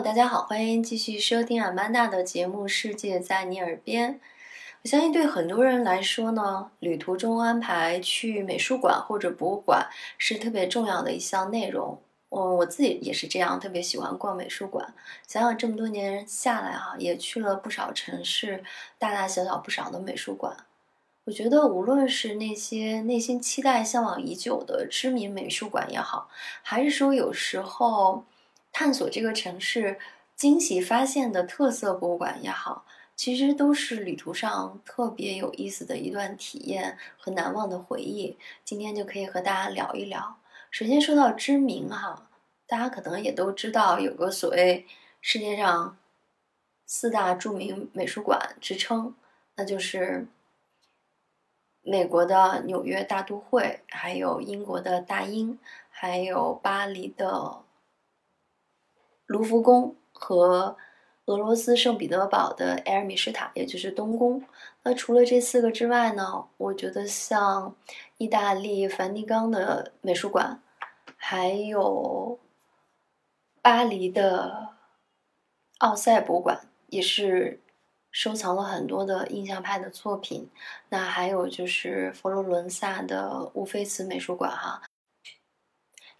大家好，欢迎继续收听阿曼达的节目《世界在你耳边》。我相信对很多人来说呢，旅途中安排去美术馆或者博物馆是特别重要的一项内容。嗯我自己也是这样，特别喜欢逛美术馆。想想这么多年下来哈，也去了不少城市，大大小小不少的美术馆。我觉得无论是那些内心期待、向往已久的知名美术馆也好，还是说有时候探索这个城市惊喜发现的特色博物馆也好。其实都是旅途上特别有意思的一段体验和难忘的回忆。今天就可以和大家聊一聊。首先说到知名哈，大家可能也都知道有个所谓世界上四大著名美术馆之称，那就是美国的纽约大都会，还有英国的大英，还有巴黎的卢浮宫和。俄罗斯圣彼得堡的埃尔米什塔，也就是东宫。那除了这四个之外呢？我觉得像意大利梵蒂冈的美术馆，还有巴黎的奥赛博物馆，也是收藏了很多的印象派的作品。那还有就是佛罗伦萨的乌菲茨美术馆，哈，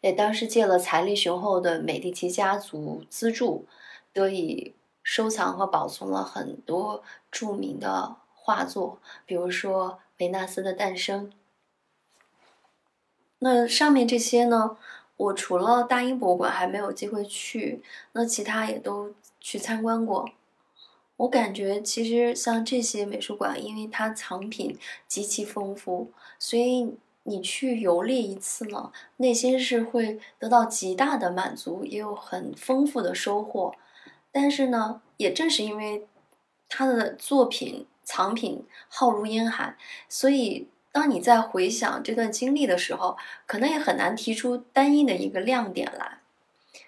也当时借了财力雄厚的美第奇家族资助，得以。收藏和保存了很多著名的画作，比如说《维纳斯的诞生》。那上面这些呢，我除了大英博物馆还没有机会去，那其他也都去参观过。我感觉其实像这些美术馆，因为它藏品极其丰富，所以你去游历一次呢，内心是会得到极大的满足，也有很丰富的收获。但是呢，也正是因为他的作品藏品浩如烟海，所以当你在回想这段经历的时候，可能也很难提出单一的一个亮点来。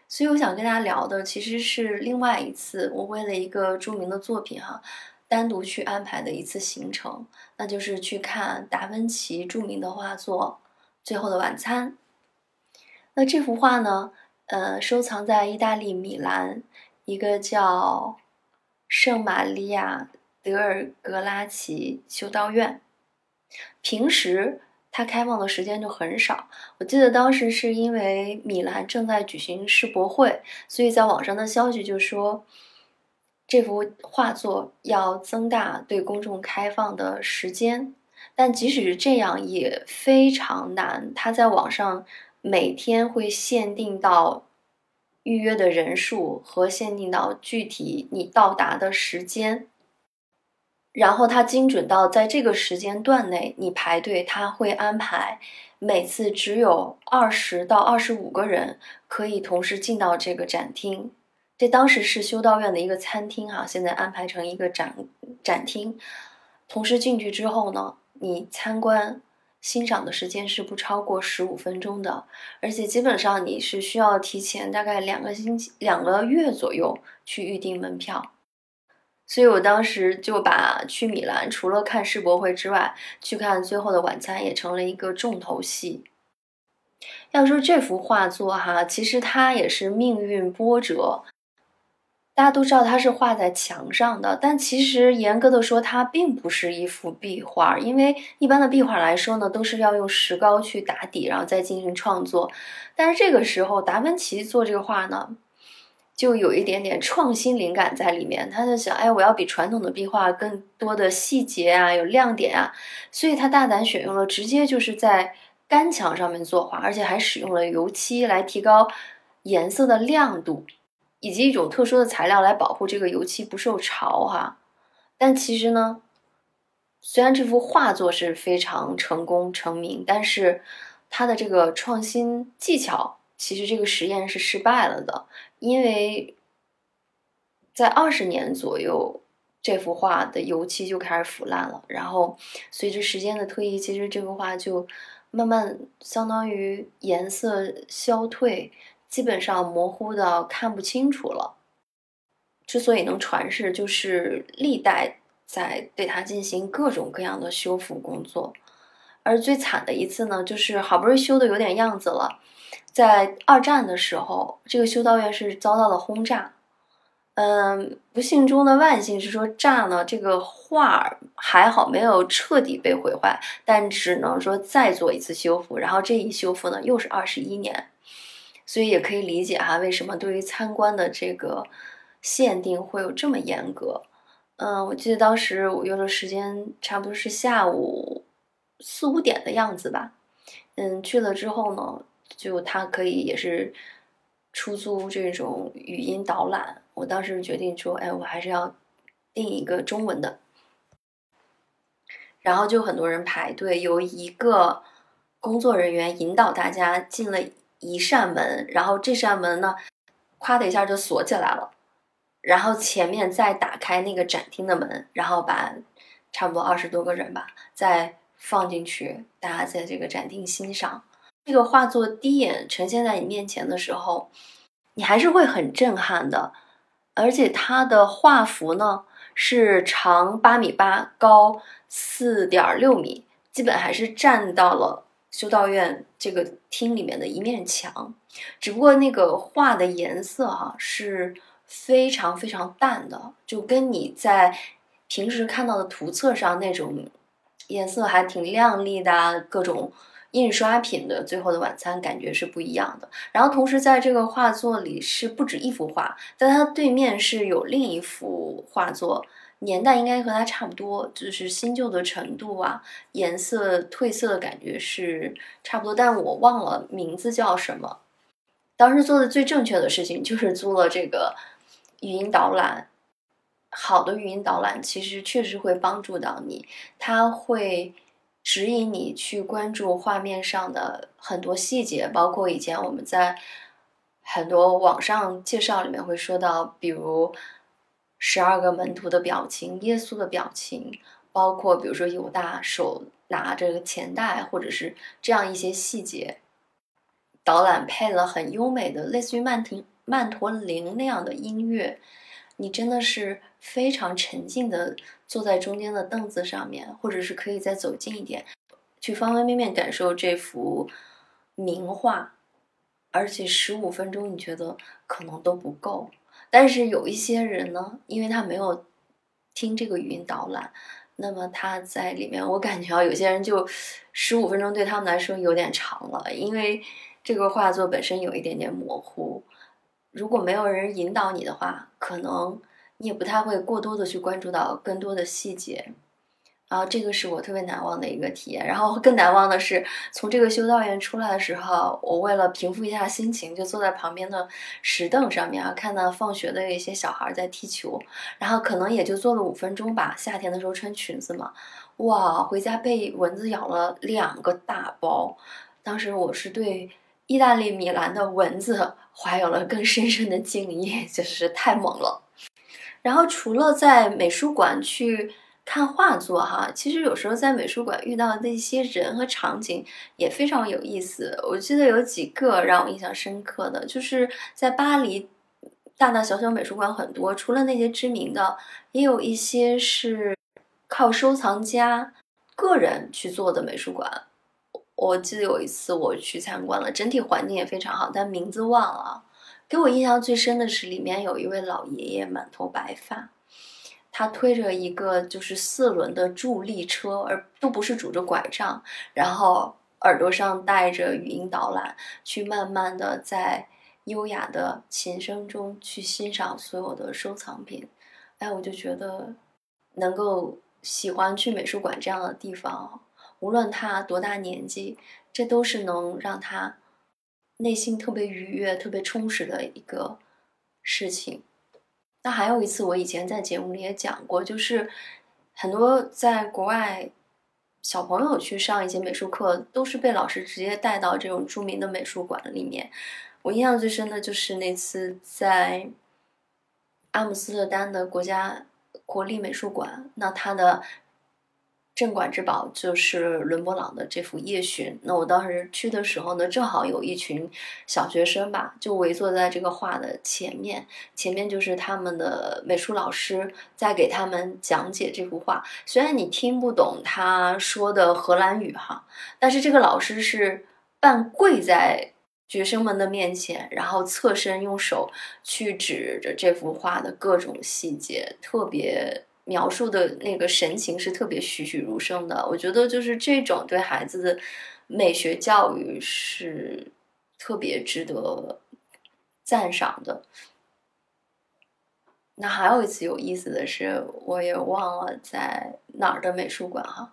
所以我想跟大家聊的，其实是另外一次我为了一个著名的作品哈，单独去安排的一次行程，那就是去看达芬奇著名的画作《最后的晚餐》。那这幅画呢，呃，收藏在意大利米兰。一个叫圣玛利亚德尔格拉奇修道院，平时它开放的时间就很少。我记得当时是因为米兰正在举行世博会，所以在网上的消息就说这幅画作要增大对公众开放的时间。但即使是这样，也非常难。它在网上每天会限定到。预约的人数和限定到具体你到达的时间，然后它精准到在这个时间段内你排队，它会安排每次只有二十到二十五个人可以同时进到这个展厅。这当时是修道院的一个餐厅哈，现在安排成一个展展厅。同时进去之后呢，你参观。欣赏的时间是不超过十五分钟的，而且基本上你是需要提前大概两个星期、两个月左右去预订门票。所以我当时就把去米兰除了看世博会之外，去看《最后的晚餐》也成了一个重头戏。要说这幅画作哈，其实它也是命运波折。大家都知道它是画在墙上的，但其实严格的说，它并不是一幅壁画，因为一般的壁画来说呢，都是要用石膏去打底，然后再进行创作。但是这个时候，达芬奇做这个画呢，就有一点点创新灵感在里面。他就想，哎，我要比传统的壁画更多的细节啊，有亮点啊，所以他大胆选用了直接就是在干墙上面作画，而且还使用了油漆来提高颜色的亮度。以及一种特殊的材料来保护这个油漆不受潮哈，但其实呢，虽然这幅画作是非常成功成名，但是它的这个创新技巧，其实这个实验是失败了的，因为在二十年左右，这幅画的油漆就开始腐烂了，然后随着时间的推移，其实这幅画就慢慢相当于颜色消退。基本上模糊的看不清楚了。之所以能传世，就是历代在对它进行各种各样的修复工作。而最惨的一次呢，就是好不容易修的有点样子了，在二战的时候，这个修道院是遭到了轰炸。嗯，不幸中的万幸是说炸呢，这个画还好没有彻底被毁坏，但只能说再做一次修复。然后这一修复呢，又是二十一年，所以也可以理解哈，为什么对于参观的这个限定会有这么严格。嗯，我记得当时我约的时间差不多是下午四五点的样子吧。嗯，去了之后呢，就他可以也是出租这种语音导览。我当时决定说，哎，我还是要订一个中文的。然后就很多人排队，有一个工作人员引导大家进了一扇门，然后这扇门呢，咵的一下就锁起来了，然后前面再打开那个展厅的门，然后把差不多二十多个人吧再放进去，大家在这个展厅欣赏这个画作。第一眼呈现在你面前的时候，你还是会很震撼的。而且它的画幅呢是长八米八，高四点六米，基本还是占到了修道院这个厅里面的一面墙。只不过那个画的颜色哈是非常非常淡的，就跟你在平时看到的图册上那种颜色还挺亮丽的啊各种。印刷品的《最后的晚餐》感觉是不一样的。然后同时在这个画作里是不止一幅画，在它对面是有另一幅画作，年代应该和它差不多，就是新旧的程度啊，颜色褪色的感觉是差不多，但我忘了名字叫什么。当时做的最正确的事情就是租了这个语音导览。好的语音导览其实确实会帮助到你，它会。指引你去关注画面上的很多细节，包括以前我们在很多网上介绍里面会说到，比如十二个门徒的表情、耶稣的表情，包括比如说犹大手拿着钱袋，或者是这样一些细节。导览配了很优美的，类似于曼婷曼陀林那样的音乐。你真的是非常沉静的坐在中间的凳子上面，或者是可以再走近一点，去方方面面感受这幅名画，而且十五分钟你觉得可能都不够。但是有一些人呢，因为他没有听这个语音导览，那么他在里面，我感觉啊，有些人就十五分钟对他们来说有点长了，因为这个画作本身有一点点模糊。如果没有人引导你的话，可能你也不太会过多的去关注到更多的细节，然后这个是我特别难忘的一个体验。然后更难忘的是，从这个修道院出来的时候，我为了平复一下心情，就坐在旁边的石凳上面啊，看到放学的一些小孩在踢球，然后可能也就坐了五分钟吧。夏天的时候穿裙子嘛，哇，回家被蚊子咬了两个大包，当时我是对。意大利米兰的蚊子 怀有了更深深的敬意，就是太猛了。然后除了在美术馆去看画作，哈，其实有时候在美术馆遇到的那些人和场景也非常有意思。我记得有几个让我印象深刻的，就是在巴黎，大大小小美术馆很多，除了那些知名的，也有一些是靠收藏家个人去做的美术馆。我记得有一次我去参观了，整体环境也非常好，但名字忘了。给我印象最深的是里面有一位老爷爷，满头白发，他推着一个就是四轮的助力车，而都不是拄着拐杖，然后耳朵上戴着语音导览，去慢慢的在优雅的琴声中去欣赏所有的收藏品。哎，我就觉得能够喜欢去美术馆这样的地方。无论他多大年纪，这都是能让他内心特别愉悦、特别充实的一个事情。那还有一次，我以前在节目里也讲过，就是很多在国外小朋友去上一节美术课，都是被老师直接带到这种著名的美术馆里面。我印象最深的就是那次在阿姆斯特丹的国家国立美术馆，那他的。镇馆之宝就是伦勃朗的这幅《夜巡》。那我当时去的时候呢，正好有一群小学生吧，就围坐在这个画的前面，前面就是他们的美术老师在给他们讲解这幅画。虽然你听不懂他说的荷兰语哈，但是这个老师是半跪在学生们的面前，然后侧身用手去指着这幅画的各种细节，特别。描述的那个神情是特别栩栩如生的，我觉得就是这种对孩子的美学教育是特别值得赞赏的。那还有一次有意思的是，我也忘了在哪儿的美术馆哈，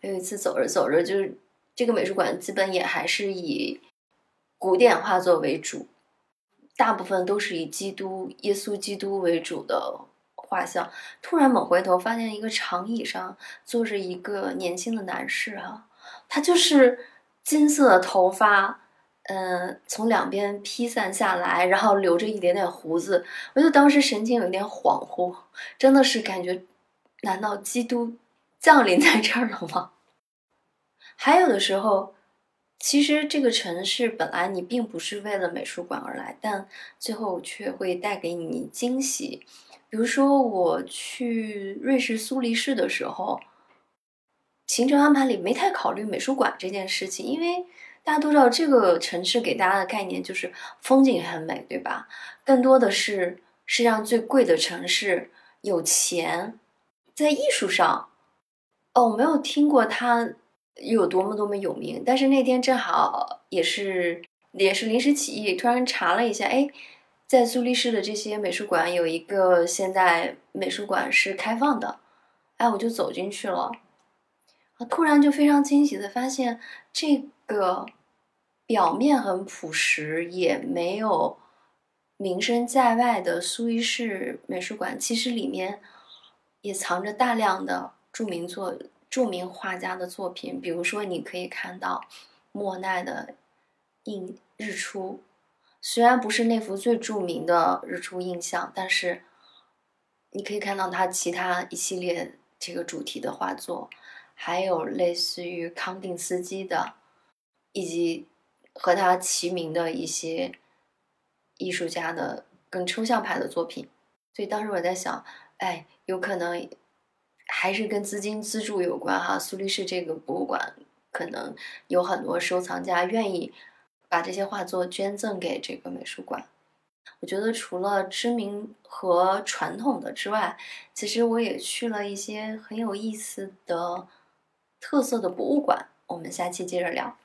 有一次走着走着，就是这个美术馆基本也还是以古典画作为主，大部分都是以基督耶稣基督为主的。画像突然猛回头，发现一个长椅上坐着一个年轻的男士哈，他就是金色的头发，嗯，从两边披散下来，然后留着一点点胡子。我就当时神情有点恍惚，真的是感觉，难道基督降临在这儿了吗？还有的时候，其实这个城市本来你并不是为了美术馆而来，但最后却会带给你惊喜。比如说，我去瑞士苏黎世的时候，行程安排里没太考虑美术馆这件事情，因为大家都知道这个城市给大家的概念就是风景很美，对吧？更多的是世界上最贵的城市，有钱，在艺术上，哦，我没有听过它又有多么多么有名，但是那天正好也是也是临时起意，突然查了一下，哎。在苏黎世的这些美术馆，有一个现代美术馆是开放的，哎，我就走进去了，啊，突然就非常惊喜的发现，这个表面很朴实，也没有名声在外的苏黎世美术馆，其实里面也藏着大量的著名作、著名画家的作品，比如说你可以看到莫奈的《映日出》。虽然不是那幅最著名的日出印象，但是你可以看到他其他一系列这个主题的画作，还有类似于康定斯基的，以及和他齐名的一些艺术家的更抽象派的作品。所以当时我在想，哎，有可能还是跟资金资助有关哈。苏黎世这个博物馆可能有很多收藏家愿意。把这些画作捐赠给这个美术馆，我觉得除了知名和传统的之外，其实我也去了一些很有意思的特色的博物馆。我们下期接着聊。